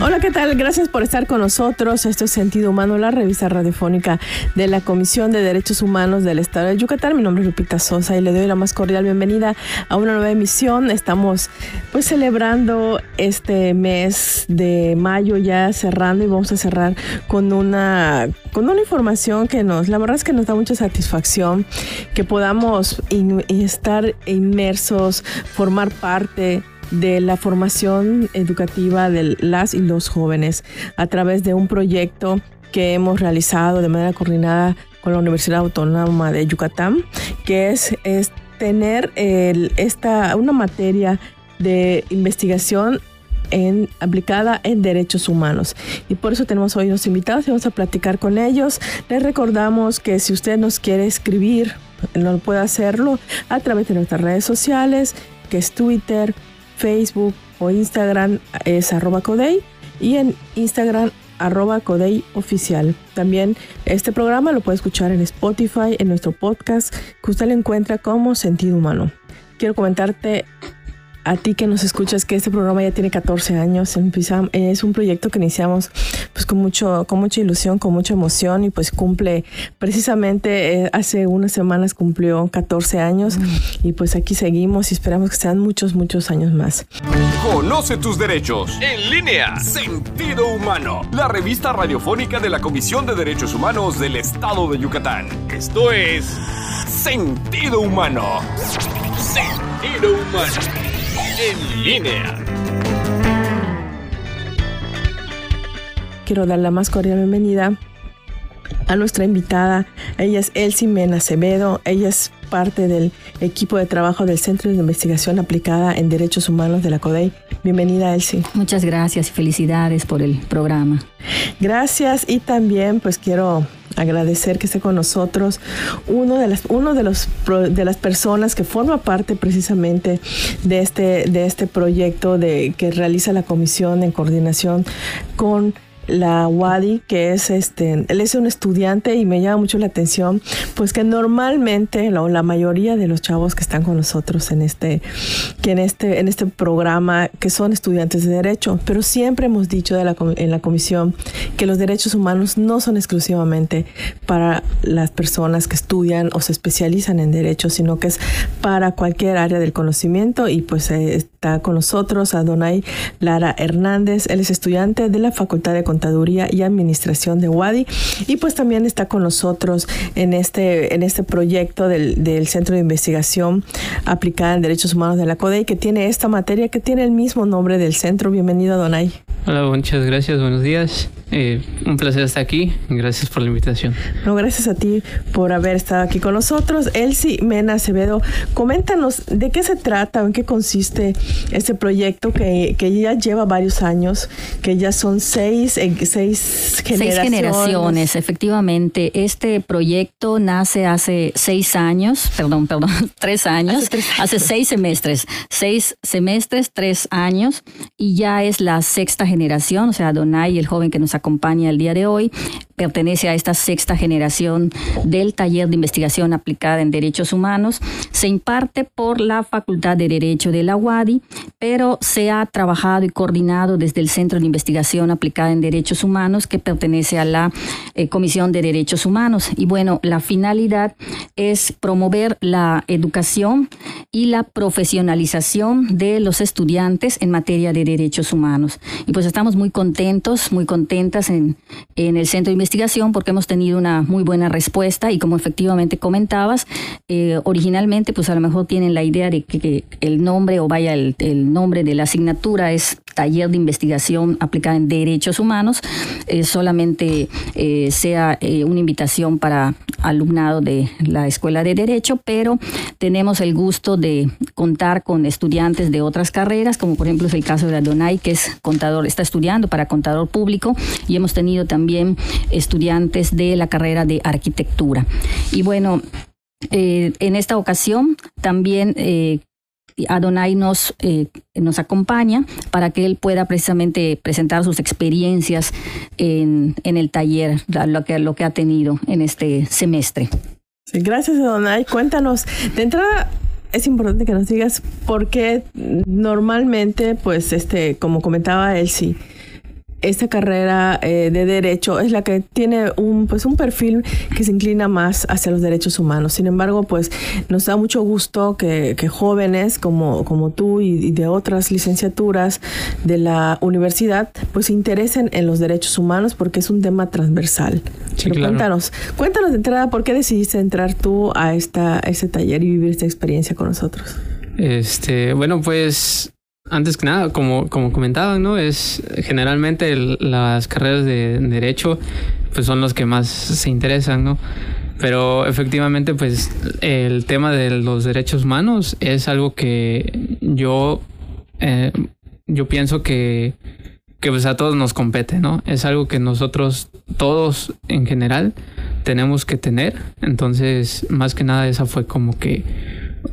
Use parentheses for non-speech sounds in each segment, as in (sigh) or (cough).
Hola, ¿qué tal? Gracias por estar con nosotros. Esto es Sentido Humano, la revista radiofónica de la Comisión de Derechos Humanos del Estado de Yucatán. Mi nombre es Lupita Sosa y le doy la más cordial bienvenida a una nueva emisión. Estamos pues celebrando este mes de mayo ya cerrando y vamos a cerrar con una con una información que nos, la verdad es que nos da mucha satisfacción que podamos estar inmersos, formar parte de la formación educativa de las y los jóvenes a través de un proyecto que hemos realizado de manera coordinada con la Universidad Autónoma de Yucatán, que es, es tener esta, una materia de investigación aplicada en derechos humanos. Y por eso tenemos hoy unos invitados y vamos a platicar con ellos. Les recordamos que si usted nos quiere escribir, no puede hacerlo a través de nuestras redes sociales, que es Twitter, Facebook o Instagram es arroba Codey y en Instagram arroba Codey oficial. También este programa lo puede escuchar en Spotify, en nuestro podcast, que usted lo encuentra como Sentido Humano. Quiero comentarte a ti que nos escuchas que este programa ya tiene 14 años. Es un proyecto que iniciamos pues con mucho, con mucha ilusión, con mucha emoción y pues cumple precisamente eh, hace unas semanas cumplió 14 años mm. y pues aquí seguimos y esperamos que sean muchos, muchos años más. Conoce tus derechos en línea. Sentido Humano, la revista radiofónica de la Comisión de Derechos Humanos del Estado de Yucatán. Esto es Sentido Humano. Sentido Humano en línea. Quiero dar la más cordial bienvenida a nuestra invitada. Ella es Elsie Mena Acevedo. Ella es parte del equipo de trabajo del Centro de Investigación Aplicada en Derechos Humanos de la CODEI. Bienvenida, Elsie. Muchas gracias y felicidades por el programa. Gracias y también pues quiero agradecer que esté con nosotros uno de las uno de los de las personas que forma parte precisamente de este de este proyecto de que realiza la comisión en coordinación con la Wadi, que es este, él es un estudiante y me llama mucho la atención, pues que normalmente la, la mayoría de los chavos que están con nosotros en este, que en este, en este programa, que son estudiantes de derecho, pero siempre hemos dicho de la, en la comisión que los derechos humanos no son exclusivamente para las personas que estudian o se especializan en derecho, sino que es para cualquier área del conocimiento y pues eh, está con nosotros Adonai Lara Hernández, él es estudiante de la Facultad de Contaduría y Administración de Wadi. Y pues también está con nosotros en este, en este proyecto del, del Centro de Investigación Aplicada en Derechos Humanos de la CODEI, que tiene esta materia que tiene el mismo nombre del centro. Bienvenido, Donay. Hola, muchas gracias, buenos días. Eh, un placer estar aquí. Gracias por la invitación. No, gracias a ti por haber estado aquí con nosotros. Elsie Mena Acevedo, coméntanos de qué se trata o en qué consiste este proyecto que, que ya lleva varios años, que ya son seis seis generaciones. Seis generaciones, efectivamente. Este proyecto nace hace seis años, perdón, perdón, (laughs) tres años, hace, seis semestres, seis semestres, tres años, y ya es la sexta generación, o sea, Donay, el joven que nos acompaña el día de hoy, pertenece a esta sexta generación del taller de investigación aplicada en derechos humanos. Se imparte por la Facultad de Derecho de la UADI, pero se ha trabajado y coordinado desde el Centro de Investigación aplicada en derechos humanos que pertenece a la eh, Comisión de Derechos Humanos. Y bueno, la finalidad es promover la educación y la profesionalización de los estudiantes en materia de derechos humanos. Y pues estamos muy contentos, muy en el Centro de Investigación porque hemos tenido una muy buena respuesta y como efectivamente comentabas, eh, originalmente pues a lo mejor tienen la idea de que, el nombre o vaya el, nombre de la asignatura es taller de investigación aplicada en derechos humanos, eh, solamente eh, sea una invitación para alumnado de la Escuela de Derecho, pero tenemos el gusto de contar con estudiantes de otras carreras, como por ejemplo es el caso de Adonai, que es contador, está estudiando para contador público, y hemos tenido también estudiantes de la carrera de arquitectura. Y bueno, eh, en esta ocasión también eh, Adonai nos, eh, nos acompaña para que él pueda precisamente presentar sus experiencias en, el taller, lo que, lo que ha tenido en este semestre. gracias, Adonai. Cuéntanos, de entrada, es importante que nos digas por qué normalmente, pues, este, como comentaba sí esta carrera eh, de derecho es la que tiene un pues un perfil que se inclina más hacia los derechos humanos. Sin embargo, pues nos da mucho gusto que, jóvenes como, como tú y, de otras licenciaturas de la universidad pues se interesen en los derechos humanos porque es un tema transversal. Cuéntanos, cuéntanos de entrada por qué decidiste entrar tú a esta a este taller y vivir esta experiencia con nosotros. Este, bueno, pues antes que nada, como, como comentaban, ¿no? Es generalmente las carreras de, derecho pues son los que más se interesan, ¿no? Pero efectivamente, pues el tema de los derechos humanos es algo que yo, eh, yo pienso que, que pues a todos nos compete, ¿no? Es algo que nosotros, todos en general, tenemos que tener. Entonces, más que nada, esa fue como que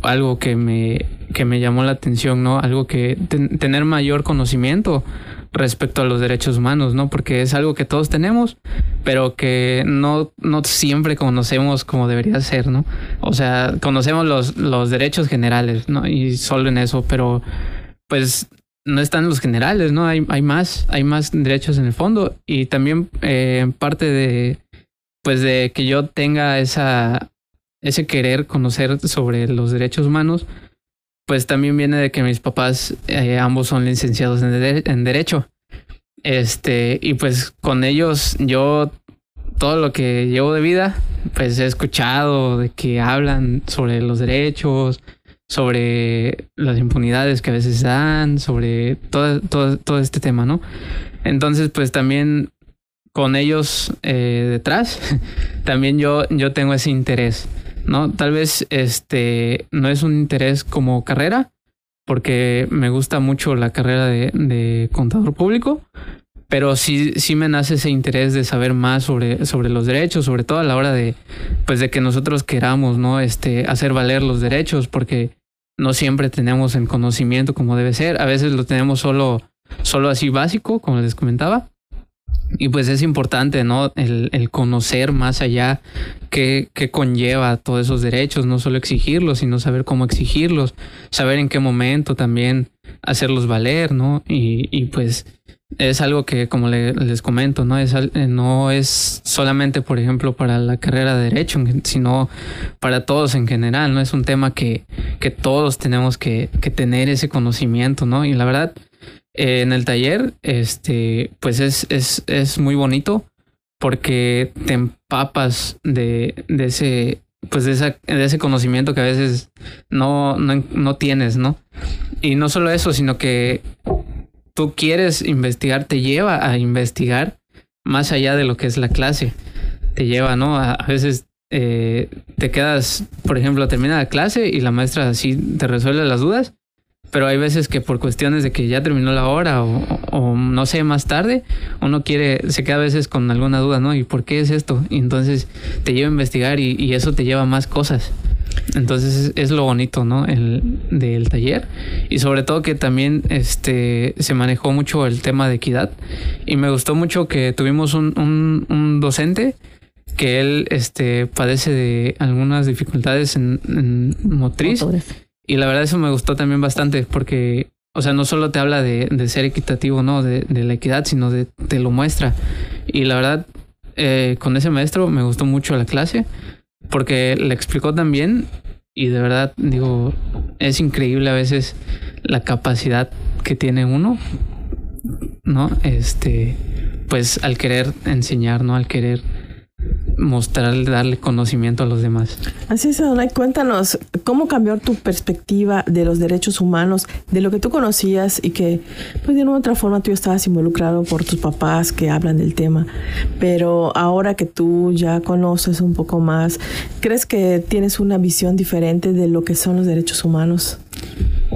algo que me, que me llamó la atención, ¿no? Algo que tener mayor conocimiento respecto a los derechos humanos, ¿no? Porque es algo que todos tenemos, pero que no, no siempre conocemos como debería ser, ¿no? O sea, conocemos los, los derechos generales, ¿no? Y solo en eso, pero pues no están los generales, ¿no? Hay, hay más, hay más derechos en el fondo y también eh, parte de, pues de que yo tenga esa, ese querer conocer sobre los derechos humanos, pues también viene de que mis papás eh, ambos son licenciados en, derecho. Este, y pues con ellos yo todo lo que llevo de vida, pues he escuchado de que hablan sobre los derechos, sobre las impunidades que a veces dan, sobre todo, todo, todo este tema, ¿no? Entonces, pues también con ellos eh, detrás, (laughs) también yo, yo tengo ese interés. ¿No? Tal vez este no es un interés como carrera, porque me gusta mucho la carrera de, contador público, pero sí, sí me nace ese interés de saber más sobre, sobre los derechos, sobre todo a la hora de, pues de que nosotros queramos, ¿no? Este, hacer valer los derechos, porque no siempre tenemos el conocimiento como debe ser, a veces lo tenemos solo, solo así básico, como les comentaba, y pues es importante, ¿no? El, el conocer más allá qué, qué, conlleva todos esos derechos, no solo exigirlos, sino saber cómo exigirlos, saber en qué momento también hacerlos valer, ¿no? Y, y pues es algo que, como les comento, ¿no? Es, no es solamente, por ejemplo, para la carrera de Derecho, sino para todos en general, ¿no? Es un tema que, que todos tenemos que, que tener ese conocimiento, ¿no? Y la verdad, eh, en el taller, este, pues es, es, es muy bonito porque te empapas de, de ese, pues de, esa, de ese conocimiento que a veces no, no, no tienes, ¿no? Y no solo eso, sino que tú quieres investigar, te lleva a investigar más allá de lo que es la clase. Te lleva, ¿no? A, veces eh, te quedas, por ejemplo, termina la clase y la maestra así te resuelve las dudas pero hay veces que por cuestiones de que ya terminó la hora o, no sé, más tarde, uno quiere, se queda a veces con alguna duda, ¿no? ¿Y por qué es esto? Y entonces te lleva a investigar y, eso te lleva a más cosas. Entonces es, lo bonito, ¿no? El, del taller. Y sobre todo que también este, se manejó mucho el tema de equidad. Y me gustó mucho que tuvimos un, un, docente que él este, padece de algunas dificultades en, en motriz. Y la verdad eso me gustó también bastante porque, o sea, no solo te habla de, de ser equitativo, ¿no? De, de, la equidad, sino de te lo muestra. Y la verdad, eh, con ese maestro me gustó mucho la clase porque le explicó también y de verdad digo, es increíble a veces la capacidad que tiene uno, ¿no? Este, pues al querer enseñar, ¿no? Al querer mostrar, darle conocimiento a los demás. Así es, Adonai, cuéntanos cómo cambió tu perspectiva de los derechos humanos, de lo que tú conocías y que, pues de una u otra forma tú estabas involucrado por tus papás que hablan del tema, pero ahora que tú ya conoces un poco más, ¿crees que tienes una visión diferente de lo que son los derechos humanos?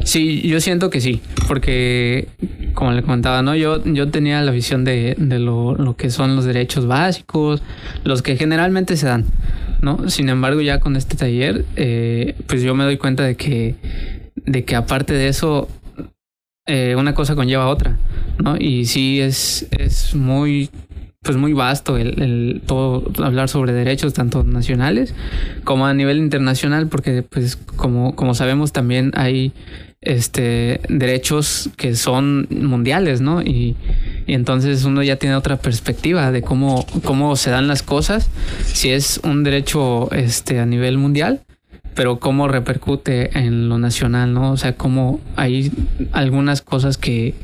Sí, yo siento que sí, porque como le comentaba, ¿no? Yo, yo tenía la visión de, de lo, lo, que son los derechos básicos, los que generalmente se dan, ¿no? Sin embargo, ya con este taller, eh, pues yo me doy cuenta de que, de que aparte de eso, eh, una cosa conlleva a otra, ¿no? Y sí es, es muy pues muy vasto el, el, todo hablar sobre derechos tanto nacionales como a nivel internacional porque pues como como sabemos también hay este derechos que son mundiales no y, entonces uno ya tiene otra perspectiva de cómo, cómo se dan las cosas, si es un derecho este, a nivel mundial, pero cómo repercute en lo nacional, ¿no? O sea, cómo hay algunas cosas que,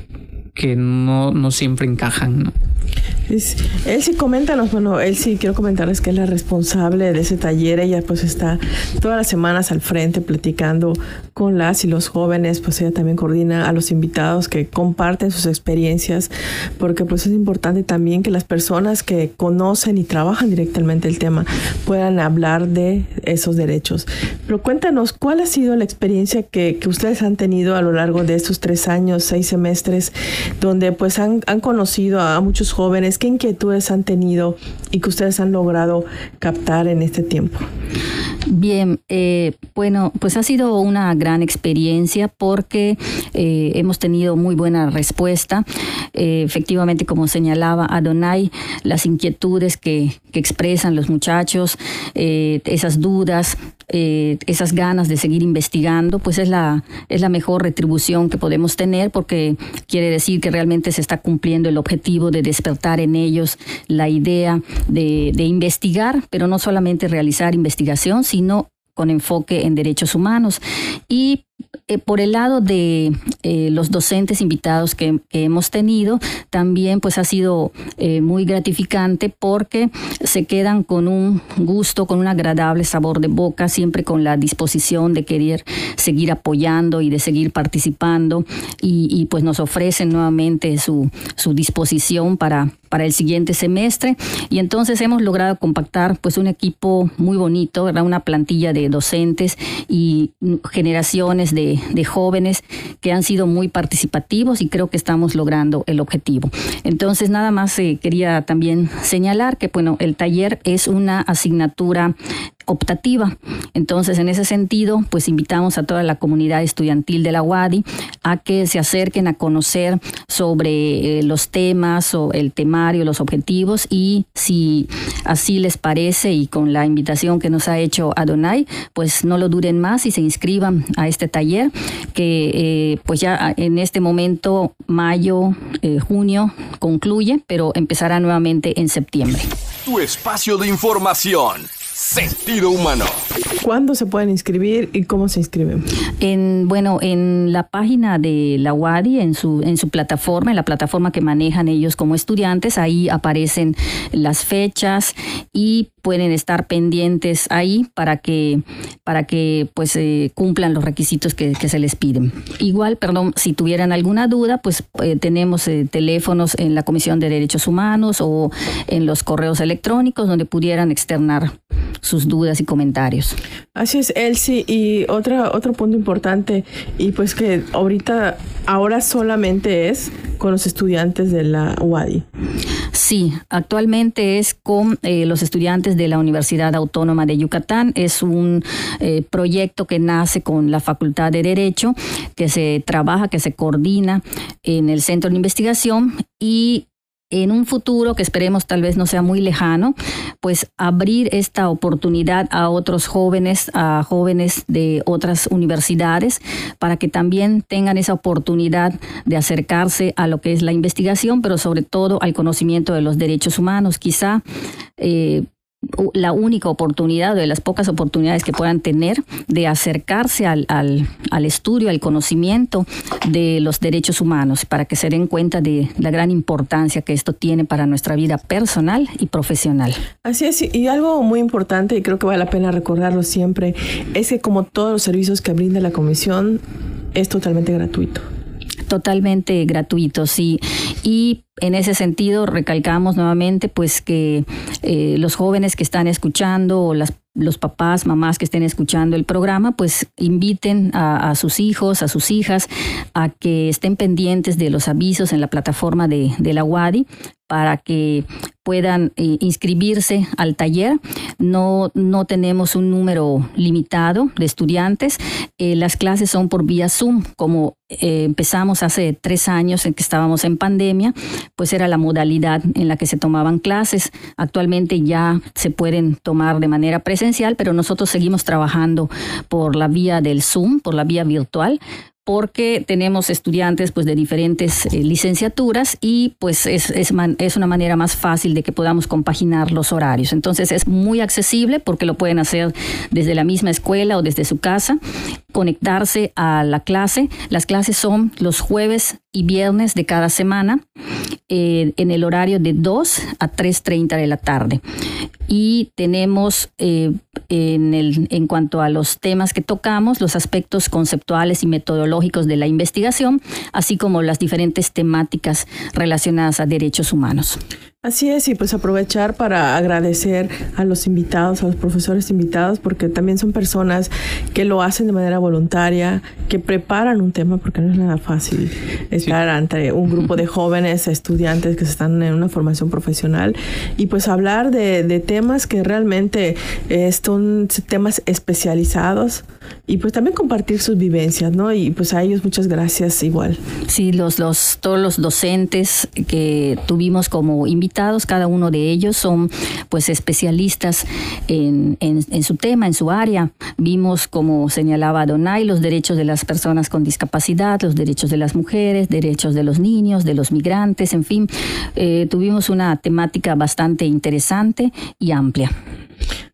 que no, no siempre encajan, ¿no? Él sí, coméntanos, bueno, él sí quiero comentarles que es la responsable de ese taller. Ella pues está todas las semanas al frente platicando con las y los jóvenes, pues ella también coordina a los invitados que comparten sus experiencias, porque pues es importante también que las personas que conocen y trabajan directamente el tema puedan hablar de esos derechos. Pero cuéntanos, ¿cuál ha sido la experiencia que, que ustedes han tenido a lo largo de estos tres años, seis semestres, donde pues han, han conocido a muchos jóvenes ¿Qué inquietudes han tenido y que ustedes han logrado captar en este tiempo? Bien, eh, bueno, pues ha sido una gran experiencia porque eh, hemos tenido muy buena respuesta. Eh, efectivamente, como señalaba Adonai, las inquietudes que, que expresan los muchachos, esas dudas, esas ganas de seguir investigando, pues es la, es la mejor retribución que podemos tener porque quiere decir que realmente se está cumpliendo el objetivo de despertar en ellos la idea de, de investigar, pero no solamente realizar investigación, sino con enfoque en derechos humanos. Y eh, por el lado de eh, los docentes invitados que, hemos tenido, también pues ha sido eh, muy gratificante porque se quedan con un gusto, con un agradable sabor de boca, siempre con la disposición de querer seguir apoyando y de seguir participando y, pues nos ofrecen nuevamente su, su disposición para, para el siguiente semestre y entonces hemos logrado compactar pues un equipo muy bonito, ¿verdad? una plantilla de docentes y generaciones de, jóvenes que han sido muy participativos y creo que estamos logrando el objetivo. Entonces, nada más eh, quería también señalar que, bueno, el taller es una asignatura optativa. Entonces, en ese sentido, pues invitamos a toda la comunidad estudiantil de la UADI a que se acerquen a conocer sobre eh, los temas o el temario, los objetivos y si así les parece y con la invitación que nos ha hecho Adonai, pues no lo duren más y se inscriban a este taller que eh, pues ya en este momento, mayo, eh, junio, concluye, pero empezará nuevamente en septiembre. Tu espacio de información. Sentido humano. ¿Cuándo se pueden inscribir y cómo se inscriben? En, bueno, en la página de la UADI, en su, en su plataforma, en la plataforma que manejan ellos como estudiantes, ahí aparecen las fechas y pueden estar pendientes ahí para que, para que pues eh, cumplan los requisitos que, se les piden. Igual, perdón, si tuvieran alguna duda, pues eh, tenemos eh, teléfonos en la Comisión de Derechos Humanos o en los correos electrónicos donde pudieran externar sus dudas y comentarios. Así es, Elsie. Y otra, otro punto importante, y pues que ahorita, ahora solamente es con los estudiantes de la UADI. Sí, actualmente es con eh, los estudiantes de la Universidad Autónoma de Yucatán. Es un eh, proyecto que nace con la Facultad de Derecho, que se trabaja, que se coordina en el Centro de Investigación y en un futuro que esperemos tal vez no sea muy lejano, pues abrir esta oportunidad a otros jóvenes, a jóvenes de otras universidades, para que también tengan esa oportunidad de acercarse a lo que es la investigación, pero sobre todo al conocimiento de los derechos humanos. Quizá eh, la única oportunidad o de las pocas oportunidades que puedan tener de acercarse al, al, estudio, al conocimiento de los derechos humanos, para que se den cuenta de la gran importancia que esto tiene para nuestra vida personal y profesional. Así es, y algo muy importante, y creo que vale la pena recordarlo siempre, es que como todos los servicios que brinda la comisión, es totalmente gratuito totalmente gratuito, sí. Y en ese sentido recalcamos nuevamente pues que eh, los jóvenes que están escuchando o las los papás, mamás que estén escuchando el programa, pues inviten a, sus hijos, a sus hijas, a que estén pendientes de los avisos en la plataforma de, de la UADI para que puedan eh, inscribirse al taller. No, no tenemos un número limitado de estudiantes. Eh, las clases son por vía Zoom, como eh, empezamos hace tres años en que estábamos en pandemia, pues era la modalidad en la que se tomaban clases. Actualmente ya se pueden tomar de manera presencial, pero nosotros seguimos trabajando por la vía del Zoom, por la vía virtual porque tenemos estudiantes pues de diferentes eh, licenciaturas y pues es, es, es, una manera más fácil de que podamos compaginar los horarios. Entonces es muy accesible porque lo pueden hacer desde la misma escuela o desde su casa, conectarse a la clase. Las clases son los jueves y viernes de cada semana eh, en el horario de 2 a 3.30 de la tarde. Y tenemos eh, en, el, en cuanto a los temas que tocamos, los aspectos conceptuales y metodológicos de la investigación, así como las diferentes temáticas relacionadas a derechos humanos. Así es, y pues aprovechar para agradecer a los invitados, a los profesores invitados, porque también son personas que lo hacen de manera voluntaria, que preparan un tema, porque no es nada fácil estar ante un grupo de jóvenes estudiantes que están en una formación profesional y pues hablar de, de temas que realmente eh, son temas especializados y pues también compartir sus vivencias, ¿no? Y pues a ellos muchas gracias igual. Sí, los, los, todos los docentes que tuvimos como invitados, cada uno de ellos son pues especialistas en, en, su tema, en su área. Vimos, como señalaba Donay, los derechos de las personas con discapacidad, los derechos de las mujeres, derechos de los niños, de los migrantes, en fin, eh, tuvimos una temática bastante interesante y amplia.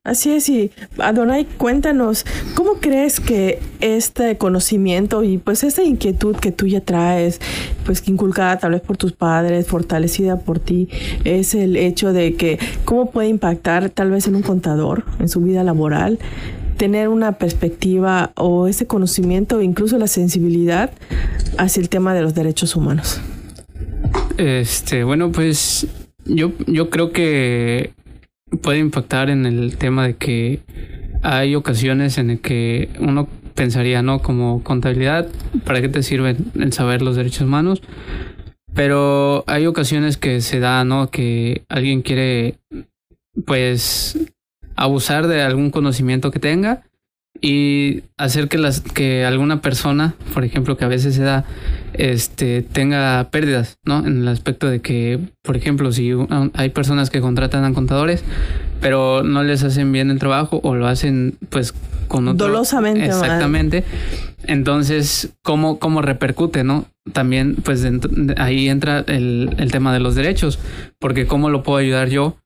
Así es, y Adonai, cuéntanos, ¿cómo crees que este conocimiento y pues esta inquietud que tú ya traes, pues inculcada tal vez por tus padres, fortalecida por ti, es el hecho de que cómo puede impactar tal vez en un contador, en su vida laboral, tener una perspectiva o ese conocimiento, incluso la sensibilidad hacia el tema de los derechos humanos? Este, bueno, pues yo, yo creo que puede impactar en el tema de que hay ocasiones en el que uno pensaría, ¿no? Como contabilidad, ¿para qué te sirve el saber los derechos humanos? Pero hay ocasiones que se da, ¿no? Que alguien quiere, pues, abusar de algún conocimiento que tenga y hacer que las que alguna persona, por ejemplo, que a veces se da, este, tenga pérdidas, ¿no? En el aspecto de que, por ejemplo, si hay personas que contratan a contadores, pero no les hacen bien el trabajo o lo hacen, pues, con otro. Dolosamente. Exactamente. Entonces, ¿cómo, ¿cómo repercute, no? También, pues, ahí entra el, el tema de los derechos, porque ¿cómo lo puedo ayudar yo?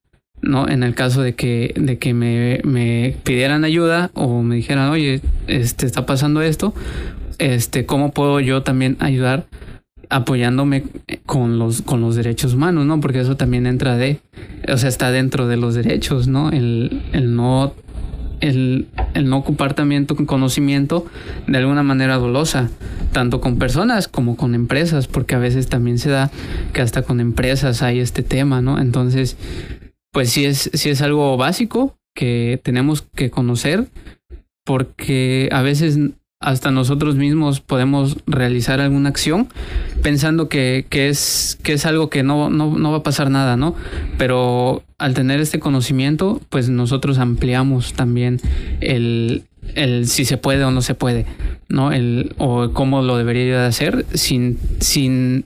¿no? En el caso de que, de que me, me, pidieran ayuda o me dijeran, oye, este está pasando esto, este, ¿cómo puedo yo también ayudar apoyándome con los, con los derechos humanos, ¿no? Porque eso también entra de, o sea, está dentro de los derechos, ¿no? El, el no el, no ocupar también tu conocimiento de alguna manera dolosa, tanto con personas como con empresas, porque a veces también se da que hasta con empresas hay este tema, ¿no? Entonces, pues sí es, sí es algo básico que tenemos que conocer porque a veces hasta nosotros mismos podemos realizar alguna acción pensando que, que, es, que es algo que no, no, no, va a pasar nada, ¿no? Pero al tener este conocimiento, pues nosotros ampliamos también el, el si se puede o no se puede, ¿no? El, o cómo lo debería de hacer sin, sin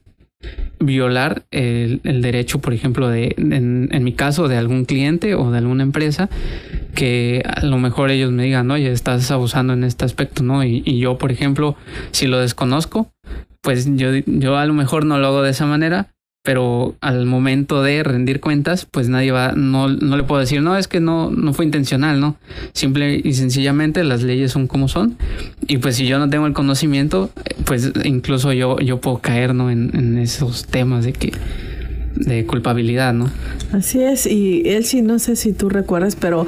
violar el, derecho, por ejemplo, de, en, mi caso, de algún cliente o de alguna empresa, que a lo mejor ellos me digan, oye, estás abusando en este aspecto, ¿no? Y, y yo, por ejemplo, si lo desconozco, pues yo, yo a lo mejor no lo hago de esa manera, pero al momento de rendir cuentas, pues nadie va, no, no le puedo decir, no, es que no, no fue intencional, ¿no? Simple y sencillamente las leyes son como son. Y pues si yo no tengo el conocimiento, pues incluso yo, yo puedo caer, ¿no? En, en esos temas de que de culpabilidad, ¿no? Así es, y él sí, no sé si tú recuerdas, pero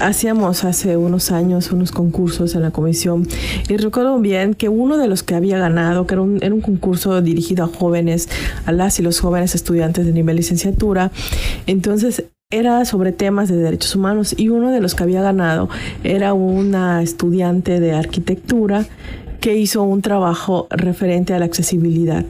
hacíamos hace unos años unos concursos en la comisión y recuerdo bien que uno de los que había ganado, que era un, era un concurso dirigido a jóvenes, a las y los jóvenes estudiantes de nivel licenciatura, entonces era sobre temas de derechos humanos y uno de los que había ganado era una estudiante de arquitectura que hizo un trabajo referente a la accesibilidad.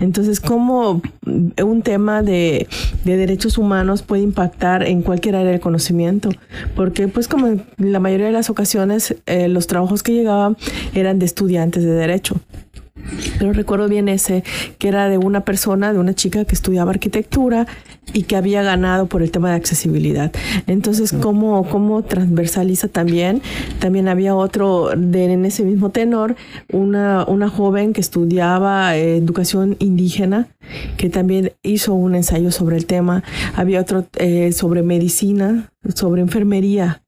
Entonces, ¿cómo un tema de, derechos humanos puede impactar en cualquier área del conocimiento? Porque, pues, como en la mayoría de las ocasiones, eh, los trabajos que llegaban eran de estudiantes de derecho. Pero recuerdo bien ese, que era de una persona, de una chica que estudiaba arquitectura y que había ganado por el tema de accesibilidad. Entonces, ¿cómo, cómo transversaliza también? También había otro de, en ese mismo tenor, una, una joven que estudiaba eh, educación indígena, que también hizo un ensayo sobre el tema. Había otro eh, sobre medicina, sobre enfermería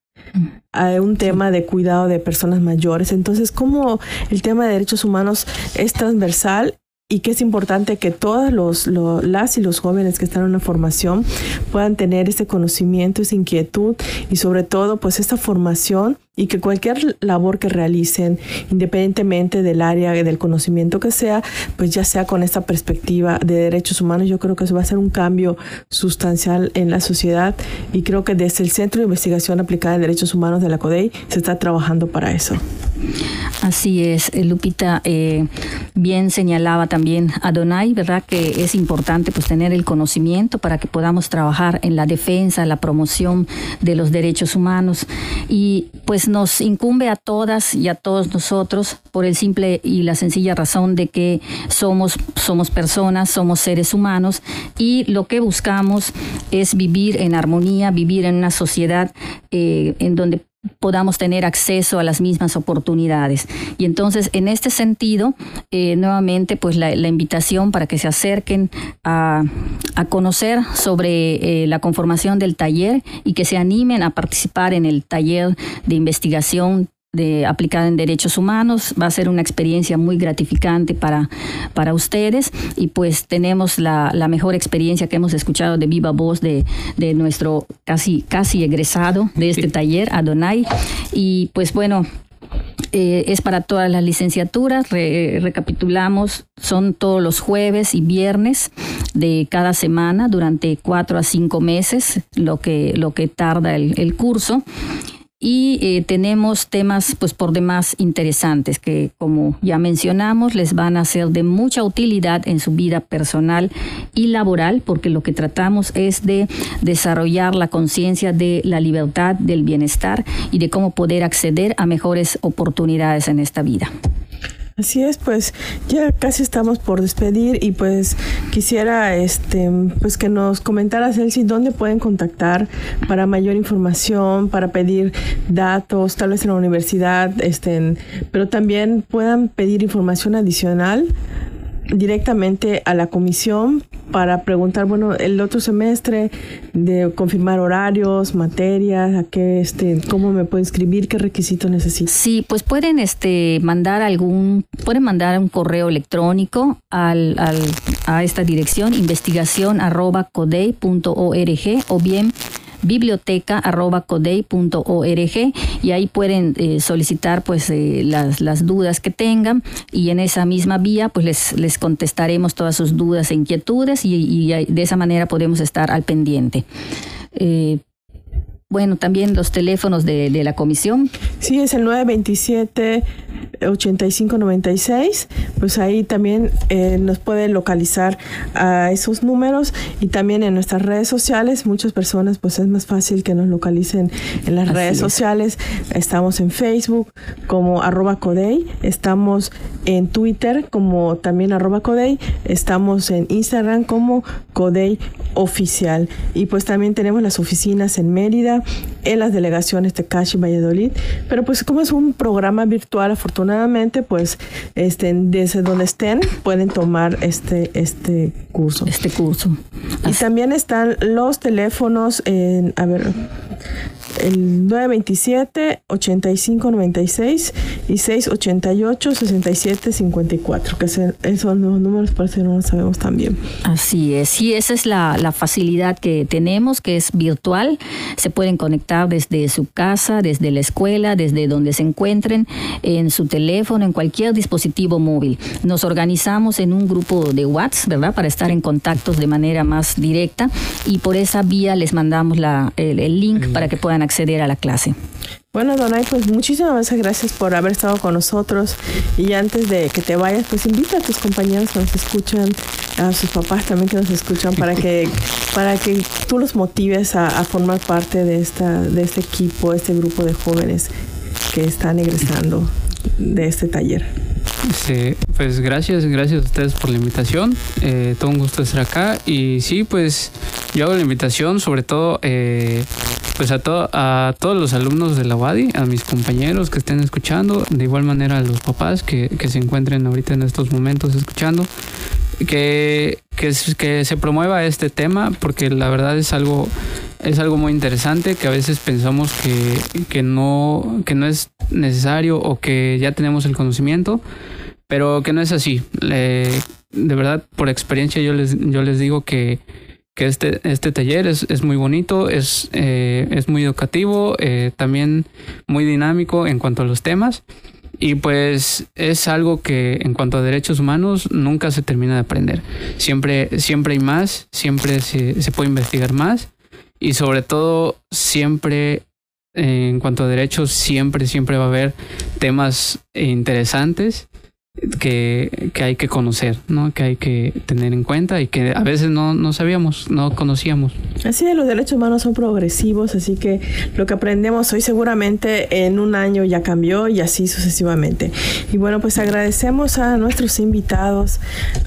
a un tema de cuidado de personas mayores. Entonces, como el tema de derechos humanos es transversal y que es importante que todas los, las y los jóvenes que están en una formación puedan tener ese conocimiento, esa inquietud y sobre todo pues esta formación y que cualquier labor que realicen, independientemente del área del conocimiento que sea, pues ya sea con esta perspectiva de derechos humanos, yo creo que eso va a ser un cambio sustancial en la sociedad y creo que desde el Centro de Investigación Aplicada en Derechos Humanos de la CODEI se está trabajando para eso. Así es, eh, Lupita, eh, bien señalaba también Adonai, ¿verdad? Que es importante pues tener el conocimiento para que podamos trabajar en la defensa, la promoción de los derechos humanos y pues nos incumbe a todas y a todos nosotros por el simple y la sencilla razón de que somos, somos personas, somos seres humanos y lo que buscamos es vivir en armonía, vivir en una sociedad eh, en donde podamos tener acceso a las mismas oportunidades. Y entonces, en este sentido, eh, nuevamente, pues la, invitación para que se acerquen a, conocer sobre eh, la conformación del taller y que se animen a participar en el taller de investigación de, aplicada en derechos humanos. Va a ser una experiencia muy gratificante para, para ustedes y pues tenemos la, la mejor experiencia que hemos escuchado de viva voz de, de nuestro casi, casi egresado de este taller, Adonai. Y pues bueno, eh, es para todas las licenciaturas. recapitulamos, son todos los jueves y viernes de cada semana durante cuatro a cinco meses, lo que, lo que tarda el, el curso y eh, tenemos temas pues por demás interesantes que como ya mencionamos les van a ser de mucha utilidad en su vida personal y laboral porque lo que tratamos es de desarrollar la conciencia de la libertad, del bienestar y de cómo poder acceder a mejores oportunidades en esta vida. Así es, pues ya casi estamos por despedir y pues quisiera este pues que nos comentaras Elsie dónde pueden contactar para mayor información, para pedir datos, tal vez en la universidad, este, pero también puedan pedir información adicional directamente a la comisión para preguntar, bueno, el otro semestre de confirmar horarios, materias, a qué este, cómo me puedo inscribir, qué requisitos necesito. Sí, pues pueden este mandar algún, pueden mandar un correo electrónico al, al a esta dirección investigación arroba o bien biblioteca.codey.org y ahí pueden eh, solicitar pues eh, las, las, dudas que tengan y en esa misma vía pues les, les contestaremos todas sus dudas e inquietudes y, de esa manera podemos estar al pendiente. Eh, bueno, también los teléfonos de, de, la comisión. Sí, es el 927 8596, pues ahí también eh, nos pueden localizar a esos números y también en nuestras redes sociales, muchas personas pues es más fácil que nos localicen en las redes sociales, estamos en Facebook como arroba Codey, estamos en Twitter como también arroba Codey, estamos en Instagram como Codey Oficial. Y pues también tenemos las oficinas en Mérida, en las delegaciones de Cachi y Valladolid, pero pues como es un programa virtual, afortunadamente, pues este, desde donde estén pueden tomar este, este curso. Este curso. Y también están los teléfonos en, a ver, el 927-8596 y 688-6754, que son los números, parece que no los sabemos también. Así es, y esa es la, la, facilidad que tenemos, que es virtual. Se pueden conectar desde su casa, desde la escuela, desde donde se encuentren, en su teléfono, en cualquier dispositivo móvil. Nos organizamos en un grupo de WhatsApp, ¿verdad? Para estar en contactos de manera más directa y por esa vía les mandamos la, el, el link para que puedan acceder a la clase. Bueno, Donay, pues muchísimas gracias por haber estado con nosotros. Y antes de que te vayas, pues invita a tus compañeros que nos escuchan, a sus papás también que nos escuchan, para que, para que tú los motives a, a formar parte de, esta, de este equipo, este grupo de jóvenes que están egresando de este taller. Este, pues gracias, gracias a ustedes por la invitación. Eh, todo un gusto estar acá. Y sí, pues yo hago la invitación sobre todo eh, pues a, todo, a todos los alumnos de la UADI, a mis compañeros que estén escuchando, de igual manera a los papás que, que se encuentren ahorita en estos momentos escuchando, que, que, que se promueva este tema porque la verdad es algo es algo muy interesante que a veces pensamos que, que, no, que no es necesario o que ya tenemos el conocimiento, pero que no es así. de verdad, por experiencia yo les, yo les digo que, que este, este taller es, es muy bonito, es, eh, es muy educativo, eh, también muy dinámico en cuanto a los temas. Y pues es algo que en cuanto a derechos humanos nunca se termina de aprender. Siempre, siempre hay más, siempre se, se puede investigar más y sobre todo siempre en cuanto a derechos siempre siempre va a haber temas interesantes que, que, hay que conocer, ¿no? que hay que tener en cuenta y que a veces no, no sabíamos, no conocíamos. Así es, los derechos humanos son progresivos, así que lo que aprendemos hoy seguramente en un año ya cambió y así sucesivamente. Y bueno, pues agradecemos a nuestros invitados,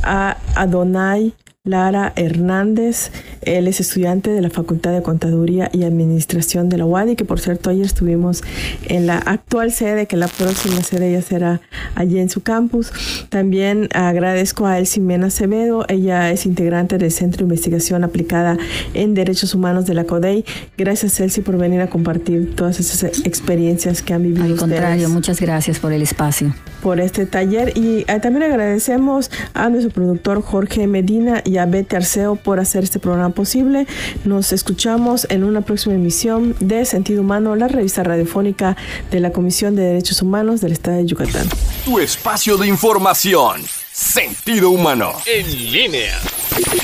a Adonai Lara Hernández. Él es estudiante de la Facultad de Contaduría y Administración de la UADI, que por cierto ayer estuvimos en la actual sede, que la próxima sede ya será allí en su campus. También agradezco a Elsie Mena Acevedo. Ella es integrante del Centro de Investigación Aplicada en Derechos Humanos de la CODEI. Gracias, Elsie, por venir a compartir todas esas experiencias que han vivido Al contrario, muchas gracias por el espacio. Por este taller. Y eh, también agradecemos a nuestro productor Jorge Medina y a Betty Arceo por hacer este programa posible. Nos escuchamos en una próxima emisión de Sentido Humano, la revista radiofónica de la Comisión de Derechos Humanos del Estado de Yucatán. Tu espacio de información. Sentido Humano. En línea.